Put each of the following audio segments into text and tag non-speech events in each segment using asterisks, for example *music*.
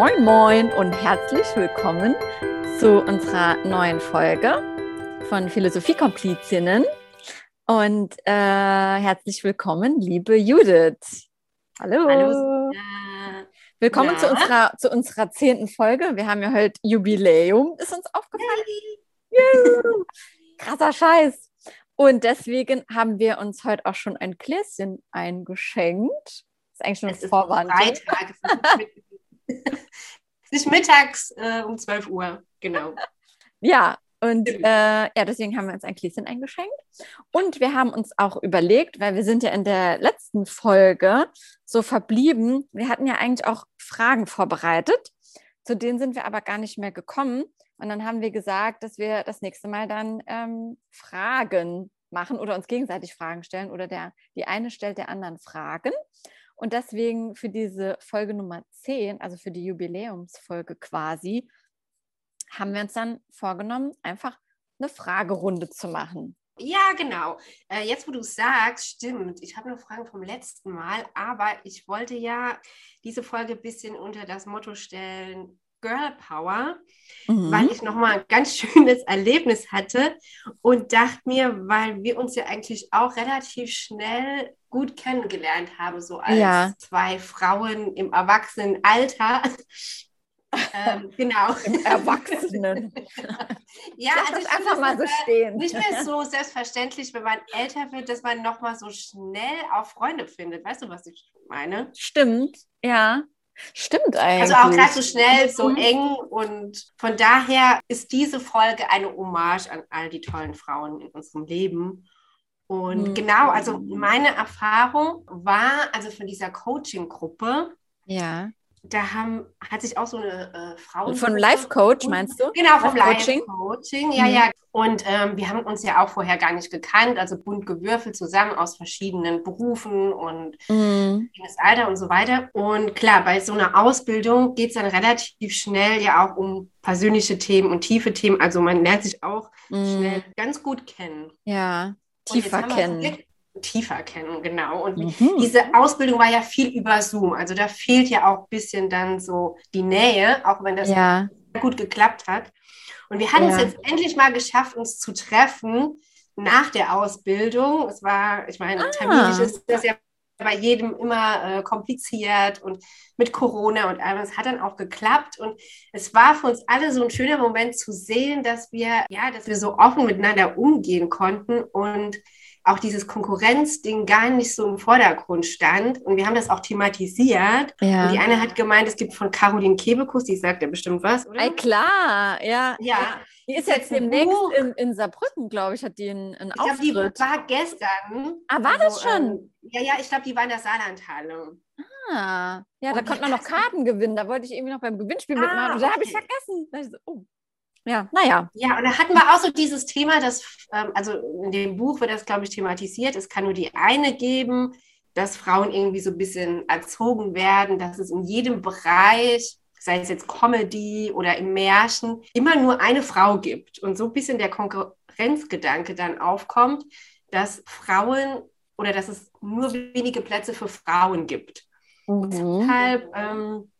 Moin Moin und herzlich willkommen zu unserer neuen Folge von Philosophiekomplizinnen. Und äh, herzlich willkommen, liebe Judith. Hallo. Hallo. Willkommen zu unserer, zu unserer zehnten Folge. Wir haben ja heute Jubiläum, ist uns aufgefallen. Juhu. Krasser Scheiß. Und deswegen haben wir uns heute auch schon ein Gläschen eingeschenkt. Das ist eigentlich schon ein Vorwand. Freitag. Es ist mittags äh, um 12 Uhr, genau. Ja, und äh, ja, deswegen haben wir uns ein Gläschen eingeschenkt. Und wir haben uns auch überlegt, weil wir sind ja in der letzten Folge so verblieben, wir hatten ja eigentlich auch Fragen vorbereitet, zu denen sind wir aber gar nicht mehr gekommen. Und dann haben wir gesagt, dass wir das nächste Mal dann ähm, Fragen machen oder uns gegenseitig Fragen stellen oder der, die eine stellt der anderen Fragen. Und deswegen für diese Folge Nummer 10, also für die Jubiläumsfolge quasi, haben wir uns dann vorgenommen, einfach eine Fragerunde zu machen. Ja, genau. Äh, jetzt, wo du sagst, stimmt. Ich habe noch Fragen vom letzten Mal, aber ich wollte ja diese Folge ein bisschen unter das Motto stellen, Girl Power, mhm. weil ich nochmal ein ganz *laughs* schönes Erlebnis hatte und dachte mir, weil wir uns ja eigentlich auch relativ schnell gut kennengelernt haben, so als ja. zwei Frauen im Erwachsenenalter. *laughs* ähm, genau. Im Erwachsenen. *laughs* ja, Lass also einfach mal so stehen. Nicht mehr so selbstverständlich, wenn man älter wird, dass man nochmal so schnell auch Freunde findet. Weißt du, was ich meine? Stimmt, ja. Stimmt eigentlich. Also auch gerade so schnell, so mhm. eng und von daher ist diese Folge eine Hommage an all die tollen Frauen in unserem Leben. Und mhm. genau, also meine Erfahrung war, also von dieser Coaching-Gruppe, ja da haben, hat sich auch so eine äh, Frau. Von Life Coach meinst du? Genau, vom Life Coaching. Ja, mhm. ja. Und ähm, wir haben uns ja auch vorher gar nicht gekannt, also bunt gewürfelt zusammen aus verschiedenen Berufen und mhm. Alter und so weiter. Und klar, bei so einer Ausbildung geht es dann relativ schnell ja auch um persönliche Themen und tiefe Themen. Also man lernt sich auch mhm. schnell ganz gut kennen. Ja, tiefer kennen tiefer kennen, genau. Und mhm. diese Ausbildung war ja viel über Zoom. Also da fehlt ja auch ein bisschen dann so die Nähe, auch wenn das ja. gut geklappt hat. Und wir hatten ja. es jetzt endlich mal geschafft, uns zu treffen nach der Ausbildung. Es war, ich meine, ah. terminlich ist das ja bei jedem immer äh, kompliziert und mit Corona und allem. Es hat dann auch geklappt und es war für uns alle so ein schöner Moment zu sehen, dass wir, ja, dass wir so offen miteinander umgehen konnten und auch dieses Konkurrenzding gar nicht so im Vordergrund stand. Und wir haben das auch thematisiert. Ja. Und die eine hat gemeint, es gibt von Caroline Kebekus, die sagt ja bestimmt was, oder? Ey, klar, ja. Ja. Die ist jetzt demnächst in, in Saarbrücken, glaube ich, hat die einen, einen ich Auftritt. Ich glaube, die war gestern. Ah, war also, das schon? Ähm, ja, ja, ich glaube, die war in der Saarlandhalle. Ah, ja, da konnte man noch Karten gewinnen. Da wollte ich irgendwie noch beim Gewinnspiel ah, mitmachen. Und da habe ich vergessen. Da ich so, oh. Ja, naja. Ja, und da hatten wir auch so dieses Thema, dass, ähm, also in dem Buch wird das, glaube ich, thematisiert, es kann nur die eine geben, dass Frauen irgendwie so ein bisschen erzogen werden, dass es in jedem Bereich, sei es jetzt Comedy oder im Märchen, immer nur eine Frau gibt. Und so ein bisschen der Konkurrenzgedanke dann aufkommt, dass Frauen oder dass es nur wenige Plätze für Frauen gibt. Mhm. Und deshalb ähm,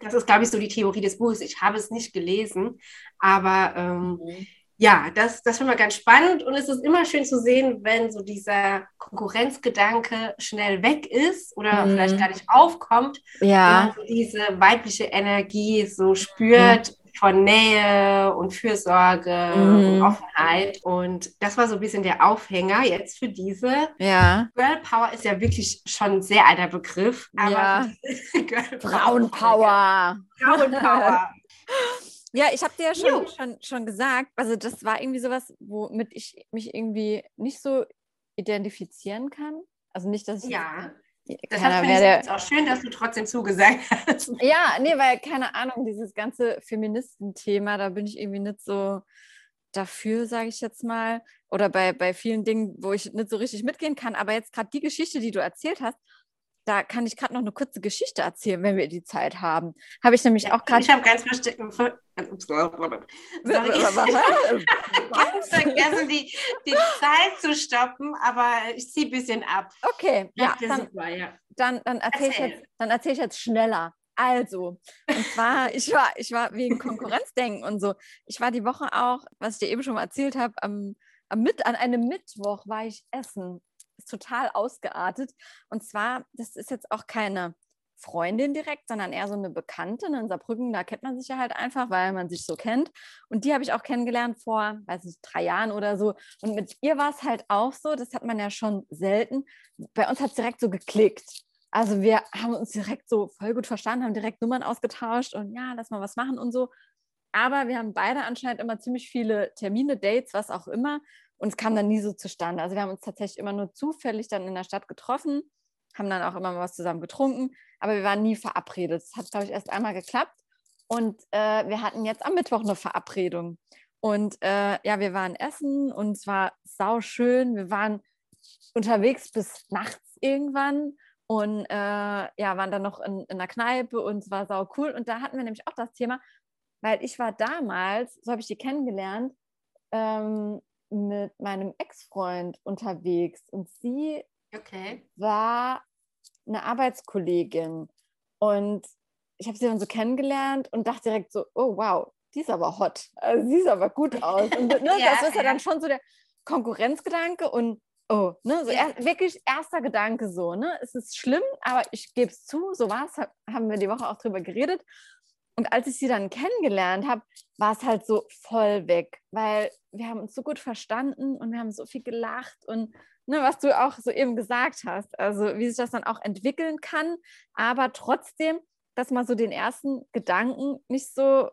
das ist, glaube ich, so die Theorie des Buches. Ich habe es nicht gelesen, aber ähm, mhm. ja, das, das finde ich ganz spannend und es ist immer schön zu sehen, wenn so dieser Konkurrenzgedanke schnell weg ist oder mhm. vielleicht gar nicht aufkommt. Ja. Und diese weibliche Energie so spürt, von Nähe und Fürsorge mhm. und Offenheit. Und das war so ein bisschen der Aufhänger jetzt für diese. Ja. Girl Power ist ja wirklich schon ein sehr alter Begriff. Aber ja. *laughs* Frauenpower. Frauenpower. *laughs* Ja, ich habe dir ja schon, schon, schon gesagt, also das war irgendwie sowas, womit ich mich irgendwie nicht so identifizieren kann. Also nicht, dass ich ja. Deshalb finde ich es auch schön, dass du trotzdem zugesagt hast. *laughs* Ja, nee, weil, keine Ahnung, dieses ganze Feministenthema, da bin ich irgendwie nicht so dafür, sage ich jetzt mal. Oder bei, bei vielen Dingen, wo ich nicht so richtig mitgehen kann. Aber jetzt gerade die Geschichte, die du erzählt hast, da kann ich gerade noch eine kurze Geschichte erzählen, wenn wir die Zeit haben. Habe ich nämlich auch gerade. Ich habe ganz versteckt. ganz *laughs* vergessen, die, die Zeit zu stoppen, aber ich ziehe ein bisschen ab. Okay, ja dann, super, ja. dann, dann erzähle Erzähl. ich, jetzt, erzähl ich jetzt schneller. Also, und zwar, *laughs* ich war, ich war wegen Konkurrenzdenken und so. Ich war die Woche auch, was ich dir eben schon mal erzählt habe, am, am Mit, an einem Mittwoch war ich essen. Ist total ausgeartet. Und zwar, das ist jetzt auch keine Freundin direkt, sondern eher so eine Bekannte. In Saarbrücken, da kennt man sich ja halt einfach, weil man sich so kennt. Und die habe ich auch kennengelernt vor, weiß nicht, drei Jahren oder so. Und mit ihr war es halt auch so, das hat man ja schon selten. Bei uns hat es direkt so geklickt. Also wir haben uns direkt so voll gut verstanden, haben direkt Nummern ausgetauscht und ja, lass mal was machen und so. Aber wir haben beide anscheinend immer ziemlich viele Termine, Dates, was auch immer. Und es kam dann nie so zustande. Also wir haben uns tatsächlich immer nur zufällig dann in der Stadt getroffen, haben dann auch immer mal was zusammen getrunken, aber wir waren nie verabredet. Es hat, glaube ich, erst einmal geklappt. Und äh, wir hatten jetzt am Mittwoch eine Verabredung. Und äh, ja, wir waren essen und es war sau schön. Wir waren unterwegs bis nachts irgendwann und äh, ja, waren dann noch in, in der Kneipe und es war sau cool. Und da hatten wir nämlich auch das Thema, weil ich war damals, so habe ich die kennengelernt, ähm, mit meinem Ex-Freund unterwegs und sie Okay. war eine Arbeitskollegin und ich habe sie dann so kennengelernt und dachte direkt so, oh wow, die ist aber hot, also, sie sieht aber gut aus. Und ne, *laughs* Ja, das ist ja ja. dann schon so der Konkurrenzgedanke und oh, ne, so Ja. er, wirklich erster Gedanke so, ne, es ist schlimm, aber ich gebe es zu, so war es, haben wir die Woche auch drüber geredet. Und als ich sie dann kennengelernt habe, war es halt so voll weg, weil wir haben uns so gut verstanden und wir haben so viel gelacht und ne, was du auch so eben gesagt hast, also wie sich das dann auch entwickeln kann, aber trotzdem, dass man so den ersten Gedanken nicht so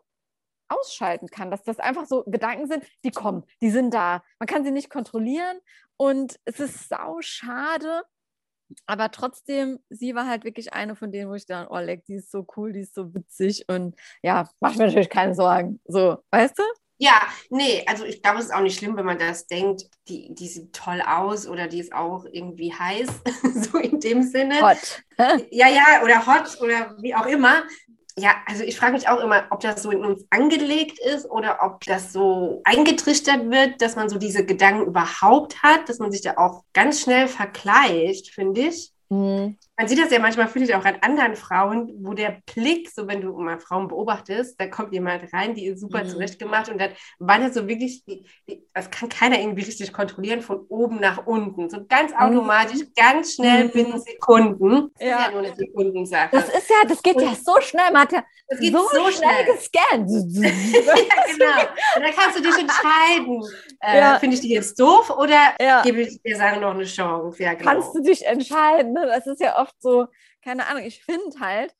ausschalten kann, dass das einfach so Gedanken sind, die kommen, die sind da. Man kann sie nicht kontrollieren und es ist sau schade, aber trotzdem, sie war halt wirklich eine von denen, wo ich dann, oh, leck, die ist so cool, die ist so witzig und ja, mach mir natürlich keine Sorgen. So, weißt du? Ja, nee, also ich glaube, es ist auch nicht schlimm, wenn man das denkt, die, die sieht toll aus oder die ist auch irgendwie heiß, *laughs* so in dem Sinne. Hot. Ja, ja, oder hot oder wie auch immer. Ja, also ich frage mich auch immer, ob das so in uns angelegt ist oder ob das so eingetrichtert wird, dass man so diese Gedanken überhaupt hat, dass man sich da auch ganz schnell vergleicht, finde ich. Mhm. Man sieht das ja manchmal, finde ich, auch an anderen Frauen, wo der Blick, so wenn du mal Frauen beobachtest, da kommt jemand rein, die ist super Mhm. zurechtgemacht und dann wandert so wirklich, das kann keiner irgendwie richtig kontrollieren, von oben nach unten. So ganz automatisch, ganz schnell Mhm. binnen Sekunden. Das Ja. ist ja nur eine Sekundensache. Das ist ja, das geht ja so schnell, man hat ja Das geht so, so schnell, schnell. gescannt. *laughs* ja, genau. Und dann kannst du dich entscheiden. *laughs* Äh, Ja. Finde ich die jetzt doof oder Ja. gebe ich der Sache noch eine Chance? Ja, genau. kannst du dich entscheiden. Ne? Das ist ja oft so, keine Ahnung, ich finde halt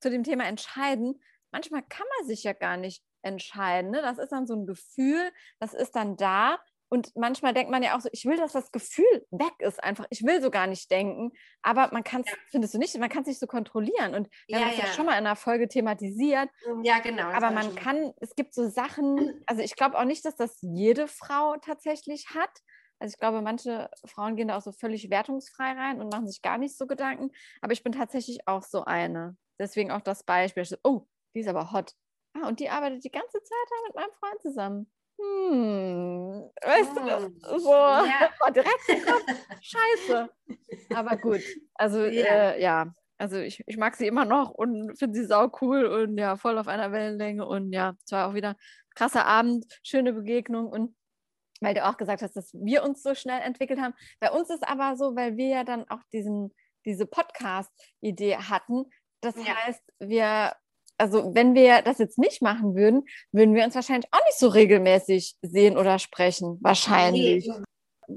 zu dem Thema entscheiden, manchmal kann man sich ja gar nicht entscheiden. Ne? Das ist dann so ein Gefühl, das ist dann da. Und manchmal denkt man ja auch so, ich will, dass das Gefühl weg ist einfach. Ich will so gar nicht denken. Aber man kann es, findest du nicht, man kann es nicht so kontrollieren. Und wir haben Ja, das ja ja. schon mal in einer Folge thematisiert. ja, genau. Aber man schon- kann, es gibt so Sachen, also ich glaube auch nicht, dass das jede Frau tatsächlich hat. Also ich glaube, manche Frauen gehen da auch so völlig wertungsfrei rein und machen sich gar nicht so Gedanken. Aber ich bin tatsächlich auch so eine. Deswegen auch das Beispiel. So, Oh, die ist aber hot. Ah, und die arbeitet die ganze Zeit da mit meinem Freund zusammen. Hm, weißt du, Hm. das so Ja. *laughs* direkt im Kopf. Scheiße. Aber gut, also Ja. äh, ja, also ich, ich mag sie immer noch und finde sie sau cool und ja, voll auf einer Wellenlänge und ja, es war auch wieder krasser Abend, schöne Begegnung und weil du auch gesagt hast, dass wir uns so schnell entwickelt haben. Bei uns ist aber so, weil wir ja dann auch diesen, diese Podcast-Idee hatten. Das Ja. heißt, wir, also wenn wir das jetzt nicht machen würden, würden wir uns wahrscheinlich auch nicht so regelmäßig sehen oder sprechen. Wahrscheinlich. Nee.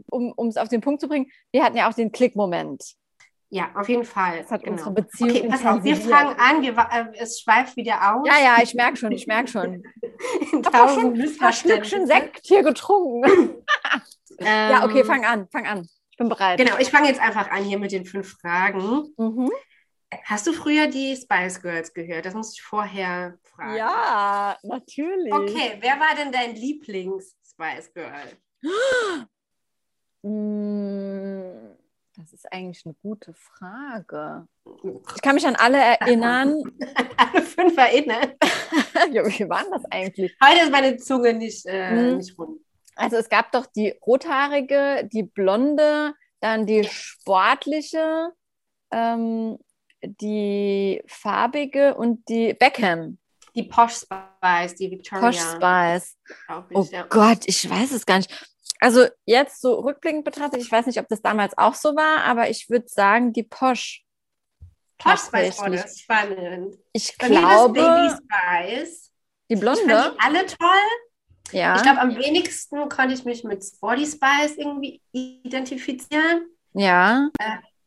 Um es auf den Punkt zu bringen, wir hatten ja auch den Klick-Moment. Ja, auf jeden Fall. Das hat genau. unsere Beziehung Okay, pass auf, wir fangen an, wir, äh, es schweift wieder aus. Ja, ja, ich merke schon, ich merke schon. *laughs* Ich habe schon ein paar Missverständnisse. Sekt hier getrunken. *laughs* ja, okay, Ähm, fang an, fang an. Ich bin bereit. Genau, ich fange jetzt einfach an hier mit den fünf Fragen. Mhm. Hast du früher die Spice Girls gehört? Das muss ich vorher fragen. Ja, natürlich. Okay, wer war denn dein Lieblings-Spice Girl? *gasps* Das ist eigentlich eine gute Frage. Ich kann mich an alle erinnern. *laughs* Alle fünf erinnern. *laughs* ja, wie war denn das eigentlich? Heute ist meine Zunge nicht, äh, Mhm. nicht rund. Also es gab doch die rothaarige, die blonde, dann die sportliche, ähm, die farbige und die Beckham. Die Posh Spice, die Victoria. Posh Spice. ich, Oh ja. Gott, ich weiß es gar nicht. Also jetzt so rückblickend betrachtet, ich weiß nicht, ob das damals auch so war, aber ich würde sagen, die tatsächlich. das ist spannend. Ich Bei glaube, das Baby Spice. die Ich fand Blonde. die alle toll. Ja, Ich glaube, am wenigsten konnte ich mich mit Sporty Spice irgendwie identifizieren. ja,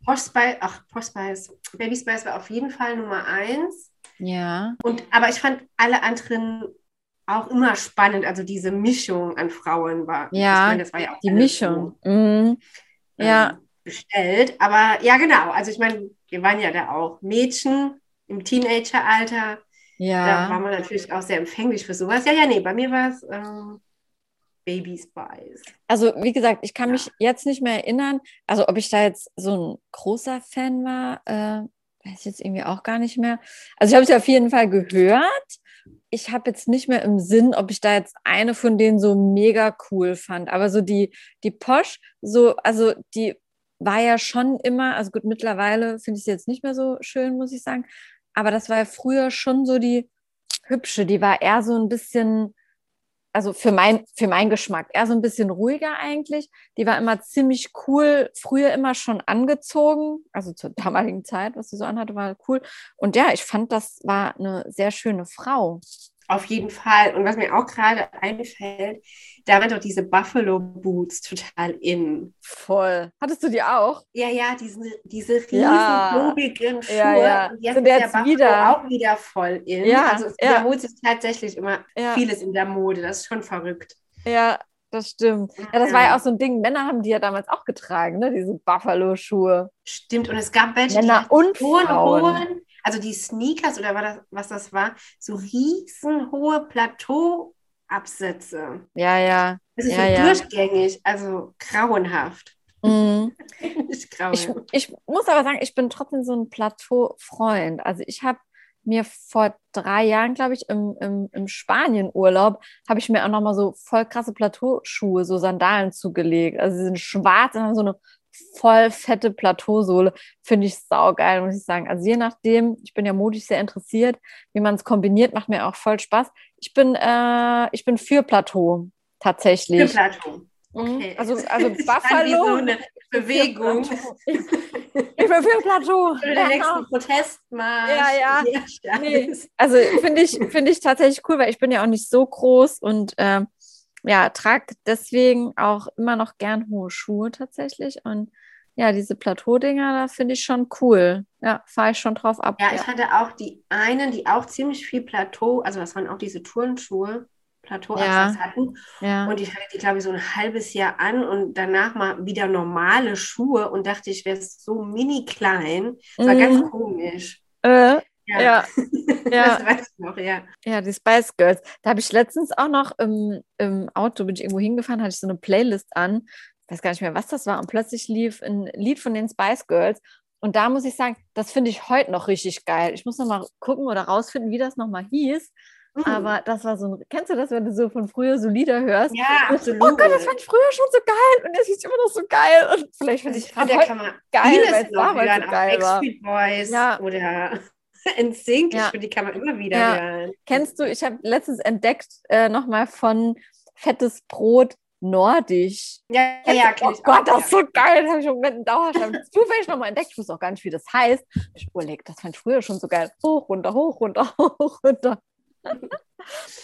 Posh Spice, ach, Posh Spice, Baby Spice war auf jeden Fall Nummer eins. ja, Und, aber ich fand alle anderen auch immer spannend. Also diese Mischung an Frauen war. Ja, ich meine, das war ja auch die Mischung. So, Mhm. Ja, ähm, bestellt. Aber ja, genau. Also ich meine, wir waren ja da auch Mädchen im Teenageralter. Da war ja. man natürlich auch sehr empfänglich für sowas. Ja, ja, nee, bei mir war es ähm, Baby Spice. Also wie gesagt, ich kann Ja. mich jetzt nicht mehr erinnern, also ob ich da jetzt so ein großer Fan war, äh, weiß ich jetzt irgendwie auch gar nicht mehr. Also ich habe es auf jeden Fall gehört. Ich habe jetzt nicht mehr im Sinn, ob ich da jetzt eine von denen so mega cool fand. Aber so die, die Posh, so, also die war ja schon immer, also gut, mittlerweile finde ich sie jetzt nicht mehr so schön, muss ich sagen. Aber das war ja früher schon so die hübsche, die war eher so ein bisschen, also für mein, für meinen Geschmack, eher so ein bisschen ruhiger eigentlich. Die war immer ziemlich cool, früher immer schon angezogen, also zur *laughs* damaligen Zeit, was sie so anhatte, war cool. Und ja, ich fand, das war eine sehr schöne Frau. Auf jeden Fall. Und was mir auch gerade einfällt, da waren doch diese Buffalo Boots total in. Voll. Hattest du die auch? Ja, ja, diese, diese riesen, Ja. klobigen Schuhe. Ja, ja. Und jetzt Sind ist der jetzt Buffalo wieder. auch wieder voll in. Ja, also es ja. wiederholt sich tatsächlich immer Ja. vieles in der Mode. Das ist schon verrückt. Ja, das stimmt. Ja, das war ja auch so ein Ding. Männer haben die ja damals auch getragen, ne? Diese Buffalo-Schuhe. Stimmt. Und es gab welche, Männer und hohen, Frauen. hohen, also die Sneakers oder das, was das war, so riesenhohe Plateauabsätze. Ja, ja. Das ist Ja, so ja. durchgängig, also grauenhaft. Mhm. *laughs* Ich, grauenhaft. ich muss aber sagen, ich bin trotzdem so ein Plateau-Freund. Also ich habe mir vor drei Jahren, glaube ich, im, im, im Spanien-Urlaub, habe ich mir auch nochmal so voll krasse Plateauschuhe, so Sandalen zugelegt. Also sie sind schwarz und haben so eine voll fette Plateausohle. Finde ich saugeil, muss ich sagen. Also je nachdem, ich bin ja modisch sehr interessiert, wie man es kombiniert, macht mir auch voll Spaß. Ich bin, äh, ich bin für Plateau, tatsächlich. Für Plateau. Mhm. Okay. Also, also *laughs* Buffalo. so eine *laughs* Bewegung. Ich ich bin für Plateau. Für den Ja, nächsten Protestmarsch. Ja, ja. Nee. Also finde ich, finde ich tatsächlich cool, weil ich bin ja auch nicht so groß und ähm, ja, trage deswegen auch immer noch gern hohe Schuhe tatsächlich. Und ja, diese Plateaudinger, da finde ich schon cool. Ja, fahre ich schon drauf ab. Ja, ich hatte auch die einen, die auch ziemlich viel Plateau, also das waren auch diese Turnschuhe, Plateauabsatz hatten. ja. Und ich hatte die, glaube ich, so ein halbes Jahr an und danach mal wieder normale Schuhe und dachte, ich wäre so mini klein. Das war Mhm. ganz komisch. Äh, ja, *laughs* ja. Das weiß ich noch, ja. Ja, die Spice Girls. Da habe ich letztens auch noch im, im Auto, bin ich irgendwo hingefahren, hatte ich so eine Playlist an. Ich weiß gar nicht mehr, was das war. Und plötzlich lief ein Lied von den Spice Girls. Und da muss ich sagen, das finde ich heute noch richtig geil. Ich muss noch mal gucken oder rausfinden, wie das nochmal hieß. Mhm. Aber das war so ein, kennst du das, wenn du so von früher so Lieder hörst? ja, absolut. Oh Gott, das fand ich früher schon so geil und jetzt ist immer noch so geil. Und vielleicht finde ich ich man geil, weil es damals so geil war. Boys Ja. oder *laughs* NSYNC. Ja. Ich finde, die kann man immer wieder Ja. hören. Kennst du, ich habe letztens entdeckt, äh, nochmal von Fettes Brot Nordisch. Ja, ja, ja, kenn oh ich auch, Gott, das ist so geil. Das habe ich im Moment in Dauerschleife *laughs* zufällig nochmal entdeckt. Ich wusste auch gar nicht, wie das heißt. Ich überlegt, das fand ich früher schon so geil. Hoch, runter, hoch, runter, *laughs* hoch, runter.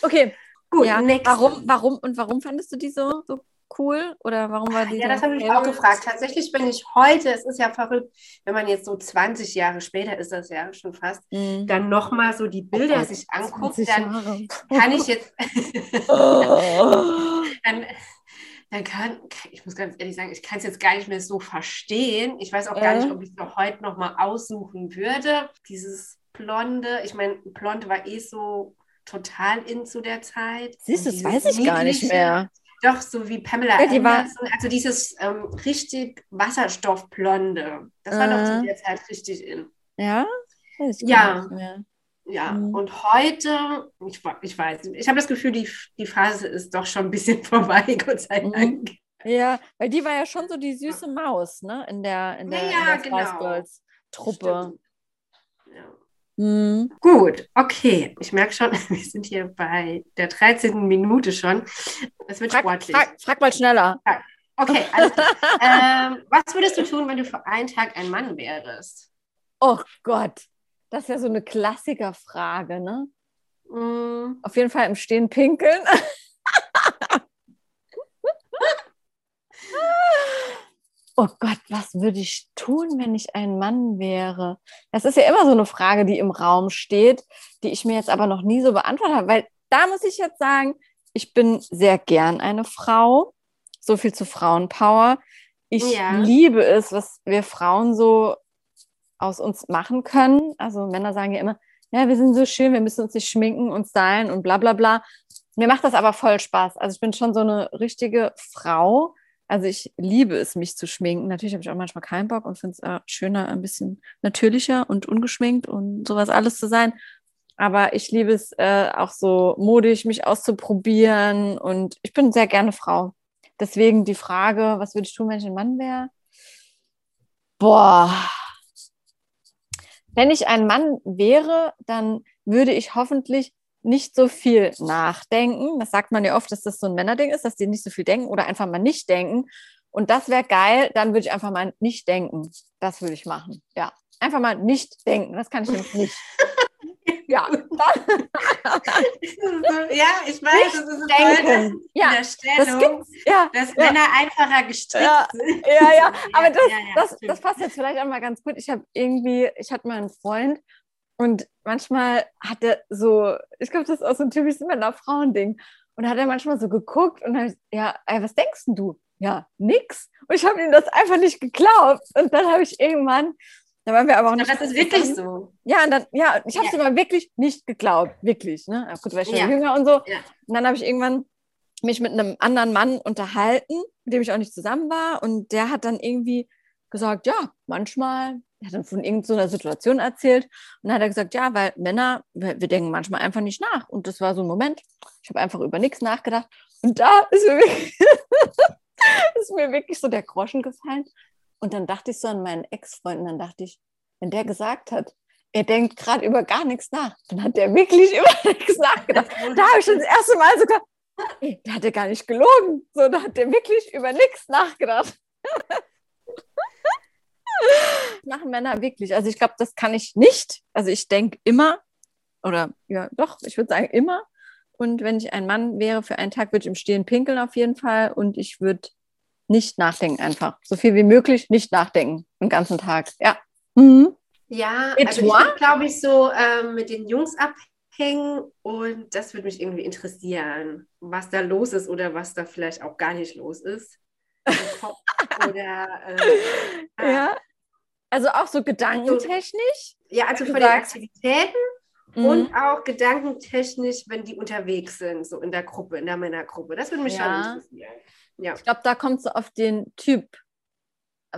Okay, Gut, ja. Warum, warum und warum fandest du die so, so cool? Oder warum war die Ja, das habe ich auch gefragt. Tatsächlich bin ich heute, es ist ja verrückt, wenn man jetzt so 20 Jahre später ist das ja schon fast, Mhm. dann nochmal so die Bilder Gott, sich anguckt, 20 dann Jahre. kann ich jetzt, Oh. *laughs* *laughs* dann, dann kann, ich muss ganz ehrlich sagen, ich kann es jetzt gar nicht mehr so verstehen. Ich weiß auch gar Äh. nicht, ob ich es noch heute nochmal aussuchen würde. Dieses Blonde, ich meine, Blond war eh so total in zu der Zeit. Siehst du, das weiß ich gar nicht mehr. Doch, so wie Pamela Ja, die war- Anderson. Also dieses ähm, richtig Wasserstoffblonde. Das war doch Äh. zu der Zeit richtig in. Ja? Ja. Ja, Mhm. und heute, ich, ich weiß nicht, ich habe das Gefühl, die, die Phase ist doch schon ein bisschen *laughs* vorbei, Gott sei Mhm. Dank. Ja, weil die war ja schon so die süße Maus, ne? In der, in der, Ja, in ja, der Spice genau. Girls Truppe. Stimmt. Mhm. Gut, okay. Ich merke schon, *laughs* wir sind hier bei der 13. Minute schon. Es wird frag, sportlich. Frag, frag, mal schneller. Okay, alles *laughs* ähm, Was würdest du tun, wenn du für einen Tag ein Mann wärst? Oh Gott, das ist ja so eine Klassikerfrage, ne? Mm. Auf jeden Fall im Stehen pinkeln. *laughs* oh Gott, was würde ich tun, wenn ich ein Mann wäre? Das ist ja immer so eine Frage, die im Raum steht, die ich mir jetzt aber noch nie so beantwortet habe, weil da muss ich jetzt sagen, ich bin sehr gern eine Frau. So viel zu Frauenpower. Ich ja. liebe es, was wir Frauen so aus uns machen können. Also Männer sagen ja immer, ja, wir sind so schön, wir müssen uns nicht schminken und stylen und bla bla bla. Mir macht das aber voll Spaß. Also ich bin schon so eine richtige Frau, also ich liebe es, mich zu schminken. Natürlich habe ich auch manchmal keinen Bock und finde es äh, schöner, ein bisschen natürlicher und ungeschminkt und sowas alles zu sein. Aber ich liebe es äh, auch so modisch, mich auszuprobieren. Und ich bin sehr gerne Frau. Deswegen die Frage, was würde ich tun, wenn ich ein Mann wäre? Boah. Wenn ich ein Mann wäre, dann würde ich hoffentlich nicht so viel nachdenken. Das sagt man ja oft, dass das so ein Männerding ist, dass die nicht so viel denken oder einfach mal nicht denken. Und das wäre geil, dann würde ich einfach mal nicht denken. Das würde ich machen. Ja, einfach mal nicht denken. Das kann ich nämlich nicht. *laughs* ja, ja, ich weiß, das ist denken. ja, der Stellung, das ja, dass ja. Männer einfacher gestrickt ja, sind. Ja, ja, *laughs* aber das, das, das passt jetzt vielleicht auch mal ganz gut. Ich habe irgendwie, ich hatte mal einen Freund und manchmal hat er so, ich glaube, das ist auch so ein typisches Männer-Frauen-Ding. Und hat er manchmal so geguckt und dann, ja, ey, was denkst du? Ja, nix. Und ich habe ihm das einfach nicht geglaubt. Und dann habe ich irgendwann, da waren wir aber auch nicht. Das ist wirklich so. Ja, und dann, ja, ich habe es ja. aber wirklich nicht geglaubt. Wirklich, ne? Gut, weil ich ja. jünger und so. Ja. Und dann habe ich irgendwann mich mit einem anderen Mann unterhalten, mit dem ich auch nicht zusammen war. Und der hat dann irgendwie gesagt, ja, manchmal er hat dann von irgendeiner Situation erzählt und dann hat er gesagt, ja, weil Männer, wir, wir, denken manchmal einfach nicht nach. Und das war so ein Moment, ich habe einfach über nichts nachgedacht. Und da ist mir, wirklich, *laughs* ist mir wirklich so der Groschen gefallen. Und dann dachte ich so an meinen Ex-Freund und dann dachte ich, wenn der gesagt hat, er denkt gerade über gar nichts nach, dann hat der wirklich *laughs* über nichts nachgedacht. *laughs* Da habe ich schon das erste Mal sogar, ey, der hat ja gar nicht gelogen. So, da hat der wirklich über nichts nachgedacht. Machen Männer wirklich. Also ich glaube, das kann ich nicht. Also ich denke immer, oder ja, doch, ich würde sagen immer. Und wenn ich ein Mann wäre für einen Tag, würde ich im Stehen pinkeln auf jeden Fall. Und ich würde nicht nachdenken einfach. So viel wie möglich nicht nachdenken den ganzen Tag. Ja. Mhm. Ja, also ich glaube ich, so ähm, mit den Jungs abhängen und das würde mich irgendwie interessieren, was da los ist oder was da vielleicht auch gar nicht los ist. *laughs* oder äh, ja. Also auch so gedankentechnisch? Ja, also von den Aktivitäten mhm. und auch gedankentechnisch, wenn die unterwegs sind, so in der Gruppe, in der Männergruppe. Das würde mich ja. schon interessieren. Ja. Ich glaube, da kommt es so auf den Typ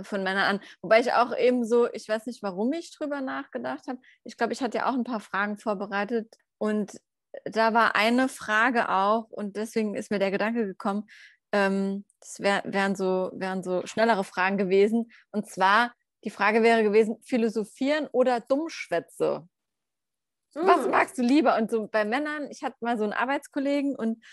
von Männern an. Wobei ich auch eben so, ich weiß nicht, warum ich drüber nachgedacht habe. Ich glaube, ich hatte ja auch ein paar Fragen vorbereitet und da war eine Frage auch und deswegen ist mir der Gedanke gekommen, ähm, das wär, wären, so, wären so schnellere Fragen gewesen. Und zwar, die Frage wäre gewesen, philosophieren oder Dummschwätze? Mhm. Was hm. magst du lieber? Und so bei Männern, ich hatte mal so einen Arbeitskollegen und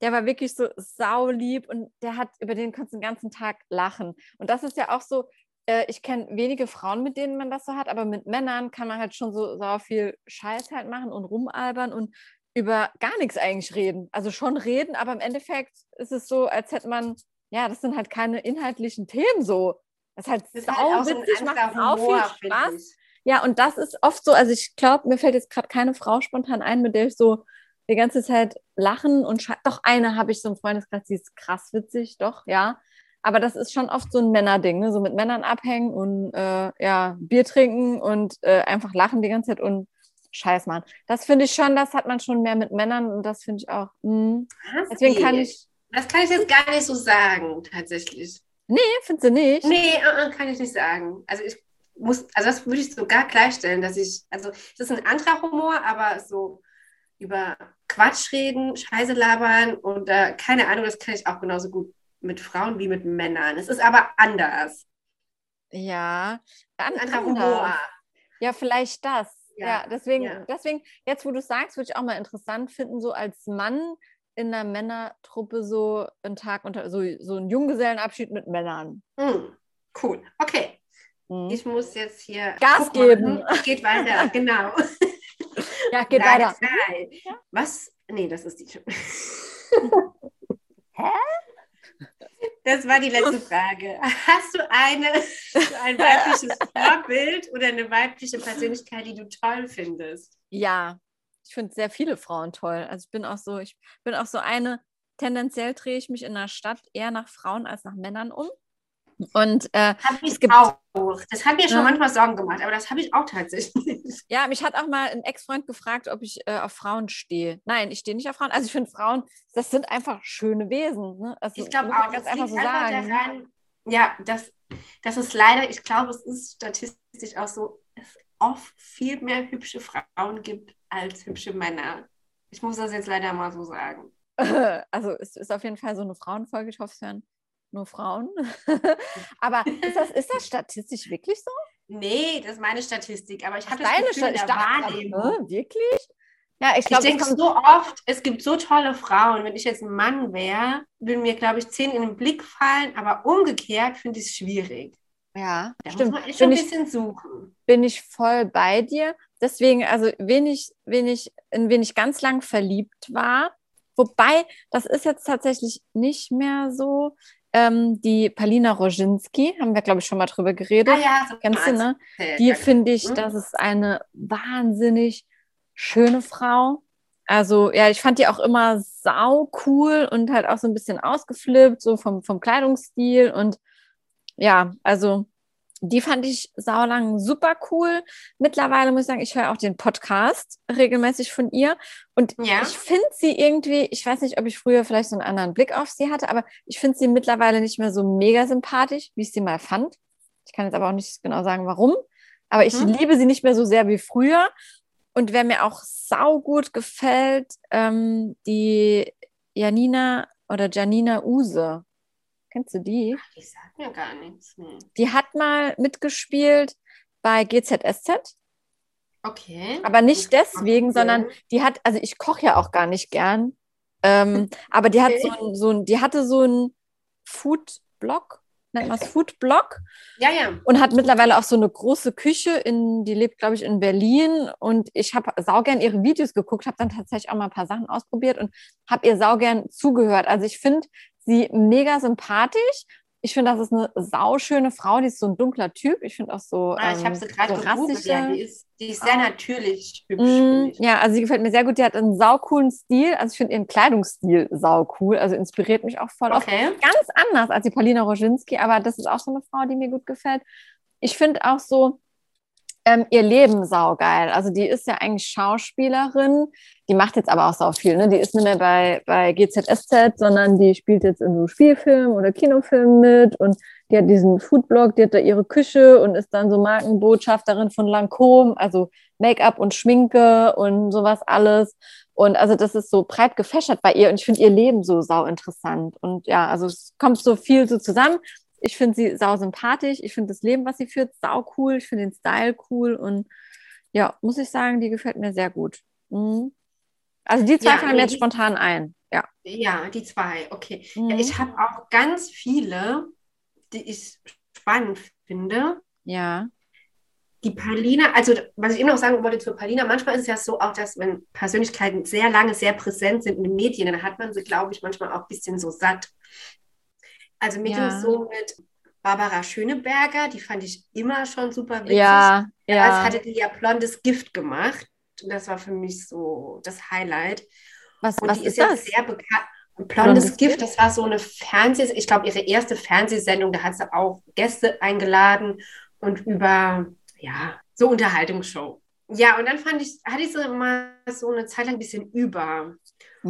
der war wirklich so saulieb und der hat, über den konntest du den ganzen Tag lachen. Und das ist ja auch so, äh, ich kenne wenige Frauen, mit denen man das so hat, aber mit Männern kann man halt schon so, so viel Scheiß halt machen und rumalbern und über gar nichts eigentlich reden. Also schon reden, aber im Endeffekt ist es so, als hätte man, ja, das sind halt keine inhaltlichen Themen so. Das ist halt das sau halt witzig, so macht auch viel Spaß. Ja, und das ist oft so, also ich glaube, mir fällt jetzt gerade keine Frau spontan ein, mit der ich so die ganze Zeit lachen und doch eine habe ich so im Freundeskreis, die ist krass witzig, doch, ja. Aber das ist schon oft so ein Männerding, ne? so mit Männern abhängen und äh, ja, Bier trinken und äh, einfach lachen die ganze Zeit und Scheiß machen. Das finde ich schon, das hat man schon mehr mit Männern und das finde ich auch. Mh. Deswegen kann ich. Das kann ich jetzt gar nicht so sagen, tatsächlich. Nee, findest du nicht? Nee, uh, uh, kann ich nicht sagen. Also ich muss, also das würde ich sogar gleichstellen, dass ich, also es ist ein anderer Humor, aber so über Quatsch reden, Scheiße labern und äh, keine Ahnung, das kann ich auch genauso gut mit Frauen wie mit Männern. Es ist aber anders. Ja, ein anderer Humor. Ja, vielleicht das. ja, deswegen, ja. deswegen, jetzt wo du sagst, würde ich auch mal interessant finden, so als Mann in einer Männertruppe so einen Tag unter, so, so einen Junggesellenabschied mit Männern. Mm, cool. Okay. Mhm. Ich muss jetzt hier Gas geben. Geht weiter, *laughs* genau. Ja, geht Frage weiter. Zwei. Was? Nee, das ist die. *laughs* Hä? Das war die letzte Frage. Hast du eine, ein *laughs* weibliches Vorbild oder eine weibliche Persönlichkeit, die du toll findest? Ja, ich finde sehr viele Frauen toll. Also ich bin auch so, ich bin auch so eine, tendenziell drehe ich mich in der Stadt eher nach Frauen als nach Männern um. Und äh, es gibt auch. Das hat mir schon ja. manchmal Sorgen gemacht, aber das habe ich auch tatsächlich. *laughs* Ja, mich hat auch mal ein Ex-Freund gefragt, ob ich äh, auf Frauen stehe. Nein, ich stehe nicht auf Frauen. Also ich finde Frauen, das sind einfach schöne Wesen. Ne? Also, ich glaube auch, ganz einfach so sagen. Daran, ja, das, das ist leider, ich glaube, es ist statistisch auch so, es oft viel mehr hübsche Frauen gibt als hübsche Männer. Ich muss das jetzt leider mal so sagen. *laughs* Also es ist auf jeden Fall so eine Frauenfolge. Ich hoffe, es hören nur Frauen. *laughs* aber ist das, ist das statistisch wirklich so? Nee, das ist meine Statistik. Aber ich habe das Gefühl der Wahrnehmung. Wirklich? Ja, ich, ich denke so oft, es gibt so tolle Frauen. Wenn ich jetzt ein Mann wäre, würden mir, glaube ich, zehn in den Blick fallen. Aber umgekehrt finde ich es schwierig. Ja, da stimmt. Muss man echt bin ein bisschen suchen. Bin ich voll bei dir. Deswegen, also, wen ich, wen ich, in wen ich ganz lang verliebt war, wobei, das ist jetzt tatsächlich nicht mehr so. Ähm, die Palina Roginski, haben wir, glaube ich, schon mal drüber geredet. Ah, ja, so Kennst du, ne? Die finde ich, mhm. das ist eine wahnsinnig schöne Frau. Also, ja, ich fand die auch immer sau cool und halt auch so ein bisschen ausgeflippt, so vom, vom Kleidungsstil. Und ja, also die fand ich saulang super cool. Mittlerweile muss ich sagen, ich höre auch den Podcast regelmäßig von ihr. Und ja. ich finde sie irgendwie, ich weiß nicht, ob ich früher vielleicht so einen anderen Blick auf sie hatte, aber ich finde sie mittlerweile nicht mehr so mega sympathisch, wie ich sie mal fand. Ich kann jetzt aber auch nicht genau sagen, warum. Aber ich mhm. liebe sie nicht mehr so sehr wie früher. Und wer mir auch sau gut gefällt, ähm, die Janina oder Janina Use. Kennst du die? Ach, die sagt mir gar nichts. Nee. Die hat mal mitgespielt bei GZSZ. Okay. Aber nicht deswegen, sondern die hat, also ich koche ja auch gar nicht gern. Ähm, *laughs* aber die okay. hat so ein, so ein, die hatte so einen Food-Blog, nennt man es Food-Blog. Ja, ja. Und hat mittlerweile auch so eine große Küche, in, die lebt, glaube ich, in Berlin. Und ich habe saugern ihre Videos geguckt, habe dann tatsächlich auch mal ein paar Sachen ausprobiert und habe ihr saugern zugehört. Also ich finde, sie mega sympathisch. Ich finde, das ist eine sauschöne Frau, die ist so ein dunkler Typ. Ich finde auch so. Ah, ich habe sie gerade so gegoogelt, ja, die ist, die ist sehr oh. natürlich hübsch. Mm, ja, also sie gefällt mir sehr gut. Die hat einen saucoolen Stil. Also ich finde ihren Kleidungsstil saucool. Also inspiriert mich auch voll. Okay. Auch ganz anders als die Paulina Roginski, aber das ist auch so eine Frau, die mir gut gefällt. Ich finde auch so, ähm, ihr Leben saugeil. Also die ist ja eigentlich Schauspielerin, die macht jetzt aber auch sau viel. Ne? Die ist nicht mehr bei, bei GZSZ, sondern die spielt jetzt in so Spielfilmen oder Kinofilmen mit und die hat diesen Foodblog, die hat da ihre Küche und ist dann so Markenbotschafterin von Lancôme, also Make-up und Schminke und sowas alles. Und also das ist so breit gefächert bei ihr und ich finde ihr Leben so sau interessant. Und ja, also es kommt so viel so zusammen. Ich finde sie sau sympathisch. Ich finde das Leben, was sie führt, sau cool. Ich finde den Style cool. Und ja, muss ich sagen, die gefällt mir sehr gut. Mhm. Also die zwei ja, fallen mir jetzt spontan ein. Ja, ja die zwei, okay. Mhm. Ja, ich habe auch ganz viele, die ich spannend finde. Ja. Die Paulina, also was ich eben noch sagen wollte zur Paulina, manchmal ist es ja so auch, dass wenn Persönlichkeiten sehr lange sehr präsent sind in den Medien, dann hat man sie, glaube ich, manchmal auch ein bisschen so satt. Also mir ja. ging es so mit Barbara Schöneberger, die fand ich immer schon super witzig. Ja, ja. Als hatte die ja blondes Gift gemacht. Und das war für mich so das Highlight. Was, und was die ist, ist ja sehr bekannt. Blondes, blondes Gift, das war so eine Fernseh, ich glaube, ihre erste Fernsehsendung, da hat sie auch Gäste eingeladen und über, ja, so Unterhaltungsshow. Ja, und dann fand ich, hatte ich sie mal so eine Zeit lang ein bisschen über.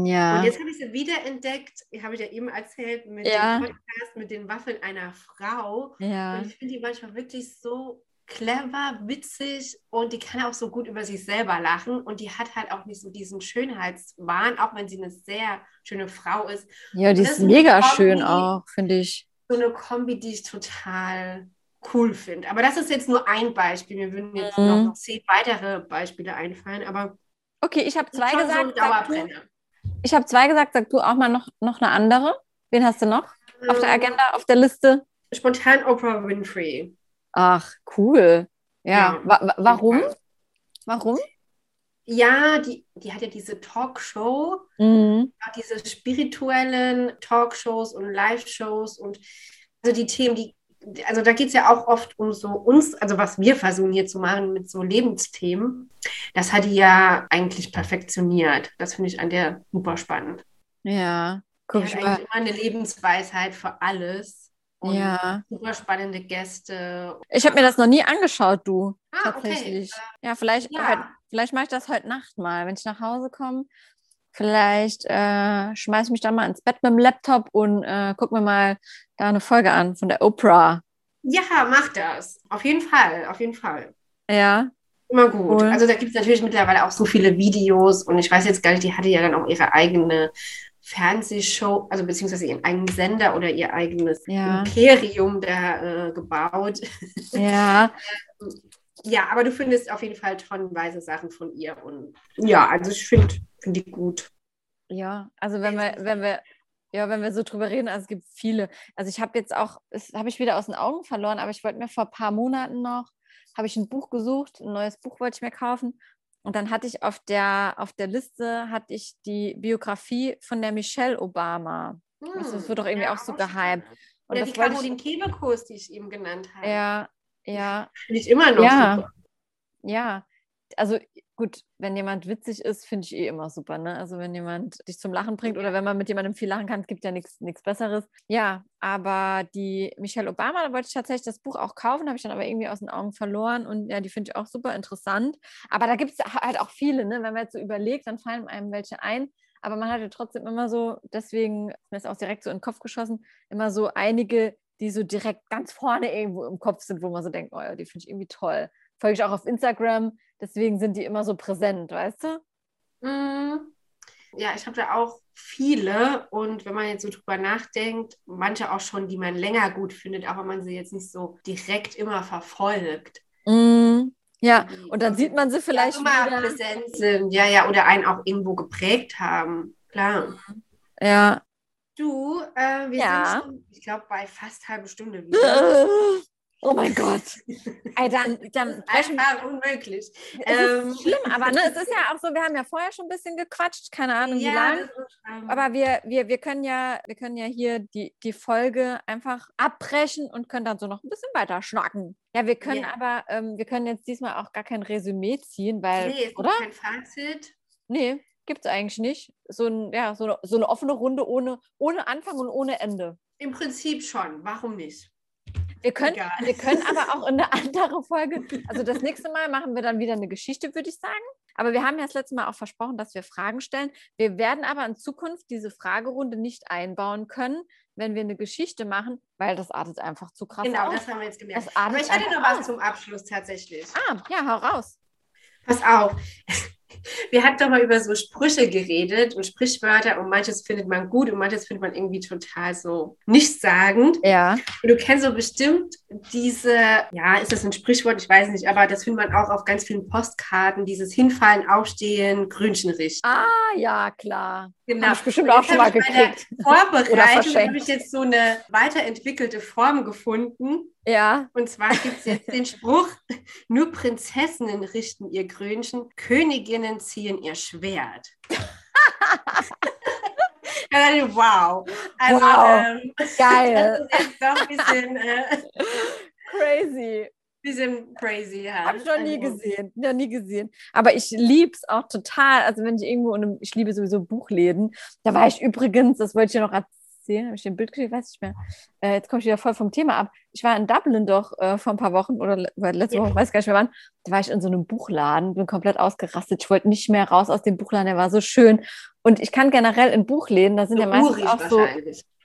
Ja. Und jetzt habe ich sie wiederentdeckt, habe ich ja eben erzählt, mit ja. dem Podcast mit den Waffeln einer Frau. Ja. Und ich finde die manchmal wirklich so clever, witzig und die kann auch so gut über sich selber lachen und die hat halt auch nicht so diesen Schönheitswahn, auch wenn sie eine sehr schöne Frau ist. Ja, die ist mega Kombi, schön auch, finde ich. So eine Kombi, die ich total cool finde. Aber das ist jetzt nur ein Beispiel. Mir würden jetzt mhm. noch, zehn weitere Beispiele einfallen, aber Okay, ich habe zwei gesagt. So ich habe zwei gesagt, sag du auch mal noch, noch eine andere. Wen hast du noch auf der ähm, Agenda, auf der Liste? Spontan Oprah Winfrey. Ach, cool. Ja, ja wa warum? Warum? Ja, die, die hat ja diese Talkshow, mhm. diese spirituellen Talkshows und Live-Shows und also die Themen, die also da geht es ja auch oft um so uns, also was wir versuchen hier zu machen mit so Lebensthemen. Das hat die ja eigentlich perfektioniert. Das finde ich an der super spannend. Ja, guck ich mal. immer eine Lebensweisheit für alles. Und ja. Super spannende Gäste. Ich habe mir das noch nie angeschaut, du. Ah, tatsächlich. Okay. Ja, vielleicht, ja. Halt, vielleicht mache ich das heute Nacht mal, wenn ich nach Hause komme. Vielleicht äh, schmeiße ich mich da mal ins Bett mit dem Laptop und äh, guck mir mal da eine Folge an von der Oprah. Ja, mach das. Auf jeden Fall, auf jeden Fall. Ja. Immer gut. Cool. Also da gibt es natürlich mittlerweile auch so viele Videos und ich weiß jetzt gar nicht, die hatte ja dann auch ihre eigene Fernsehshow, also beziehungsweise ihren eigenen Sender oder ihr eigenes ja. Imperium da äh, gebaut. Ja. *laughs* ja, aber du findest auf jeden Fall tonnenweise Sachen von ihr und ja, also ich finde find die gut. Ja, also wenn wir, wenn wir ja, wenn wir so drüber reden, also es gibt viele. Also ich habe jetzt auch, das habe ich wieder aus den Augen verloren, aber ich wollte mir vor ein paar Monaten noch, habe ich ein Buch gesucht, ein neues Buch wollte ich mir kaufen. Und dann hatte ich auf der, auf der Liste, hatte ich die Biografie von der Michelle Obama. Hm, also das wird doch irgendwie ja, auch so. Und ja, die Caroline Kebekus, die ich eben genannt habe. Ja, ja. Finde ich immer noch ja, super. Ja, also gut, wenn jemand witzig ist, finde ich eh immer super. Ne? Also wenn jemand dich zum Lachen bringt oder wenn man mit jemandem viel lachen kann, gibt ja nichts Besseres. Ja, aber die Michelle Obama, da wollte ich tatsächlich das Buch auch kaufen, habe ich dann aber irgendwie aus den Augen verloren und ja, die finde ich auch super interessant. Aber da gibt es halt auch viele, ne? wenn man jetzt so überlegt, dann fallen einem welche ein. Aber man hat ja trotzdem immer so, deswegen ist mir das auch direkt so in den Kopf geschossen, immer so einige, die so direkt ganz vorne irgendwo im Kopf sind, wo man so denkt, oh ja, die finde ich irgendwie toll. Folge ich auch auf Instagram, Deswegen sind die immer so präsent, weißt du? Mm. Ja, ich habe da auch viele und wenn man jetzt so drüber nachdenkt, manche auch schon, die man länger gut findet, auch wenn man sie jetzt nicht so direkt immer verfolgt. Mm. Ja, und dann sieht man sie vielleicht ja, immer wieder. präsent sind, ja, ja, oder einen auch irgendwo geprägt haben, klar. Ja. Du, äh, wir ja. sind schon, ich glaube, bei fast halbe Stunde wieder. *laughs* Oh mein Gott. Ey, dann, dann *laughs* Einfach unmöglich. Ähm. schlimm, aber ne, es ist ja auch so, wir haben ja vorher schon ein bisschen gequatscht, keine Ahnung ja, wie lange. Aber wir, wir, wir können ja, wir können ja hier die, die Folge einfach abbrechen und können dann so noch ein bisschen weiter schnacken. Ja, wir können ja. aber, ähm, wir können jetzt diesmal auch gar kein Resümee ziehen, weil, nee, oder? kein Fazit. Nee, gibt es eigentlich nicht. So, ein, ja, so, eine, so eine offene Runde ohne, ohne Anfang und ohne Ende. Im Prinzip schon. Warum nicht? Wir können, wir können aber auch in eine *laughs* andere Folge, also das nächste Mal machen wir dann wieder eine Geschichte, würde ich sagen. Aber wir haben ja das letzte Mal auch versprochen, dass wir Fragen stellen. Wir werden aber in Zukunft diese Fragerunde nicht einbauen können, wenn wir eine Geschichte machen, weil das artet einfach zu krass Genau, aus. das haben wir jetzt gemerkt. Aber ich hatte noch was zum Abschluss tatsächlich. Ah, ja, hau raus. Pass auf. Wir hatten doch mal über so Sprüche geredet und Sprichwörter und manches findet man gut und manches findet man irgendwie total so nichtssagend. Ja. Und du kennst so bestimmt diese, ja, ist das ein Sprichwort? Ich weiß nicht, aber das findet man auch auf ganz vielen Postkarten, dieses Hinfallen, Aufstehen, Grünchen richten. Ah, ja, klar. Genau. Hab ich bestimmt auch schon mal gekriegt. *laughs* Vorbereitung habe ich jetzt so eine weiterentwickelte Form gefunden. Ja. Und zwar gibt es jetzt den Spruch, *laughs* nur Prinzessinnen richten ihr Grünchen, Königinnen ziehen ihr Schwert. *laughs* wow. Also, wow. Ähm, Geil. Das ist doch ein bisschen äh, crazy. Bisschen crazy, ja. Habe ich noch nie also, gesehen. Noch nie gesehen. Aber ich liebe es auch total. Also wenn ich irgendwo in einem, ich liebe sowieso Buchläden. Da war ich übrigens, das wollte ich ja noch erzählen, habe ich den Bild gekriegt, weiß ich mehr. Äh, jetzt komme ich wieder voll vom Thema ab. Ich war in Dublin doch äh, vor ein paar Wochen oder letzte ja. Woche, weiß gar nicht mehr wann. Da war ich in so einem Buchladen, bin komplett ausgerastet. Ich wollte nicht mehr raus aus dem Buchladen, der war so schön. Und ich kann generell in Buchläden, da sind so ja meistens auch so.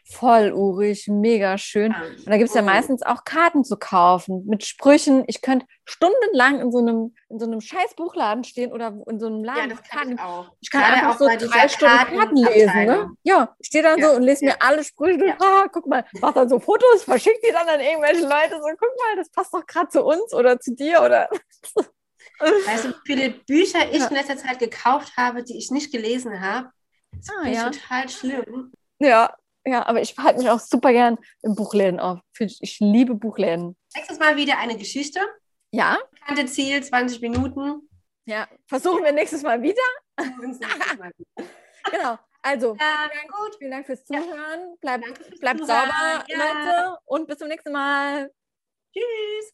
Voll urig, mega schön. Und da gibt es ja Oh. meistens auch Karten zu kaufen mit Sprüchen. Ich könnte stundenlang in so einem, in so einem scheiß Buchladen stehen oder in so einem Ja, Laden. das mit kann Karten. ich auch. Ich kann Gerade einfach auch so drei Stunden Karten lesen, ne? Ja, ich stehe dann Ja, so und lese ja. mir alle Sprüche durch. Ja. Ah, guck mal, mach dann so Fotos, verschick die dann an irgendwelche Leute. So, guck mal, das passt doch gerade zu uns oder zu dir oder. *laughs* Weißt du, wie viele Bücher ich Ja. in letzter Zeit gekauft habe, die ich nicht gelesen habe? Das Ah, ja. total schlimm. Ja, ja, aber ich halte mich auch super gern in Buchläden auf. Ich, liebe Buchläden. Nächstes Mal wieder eine Geschichte. Ja, Bekannte Ziel, 20 Minuten. ja. Versuchen wir nächstes Mal wieder. *laughs* Genau. Also, Ja, vielen Dank, gut. vielen Dank fürs Ja. Zuhören. Bleibt, fürs bleibt Zuhören. sauber, Ja. Leute. Und bis zum nächsten Mal. Tschüss.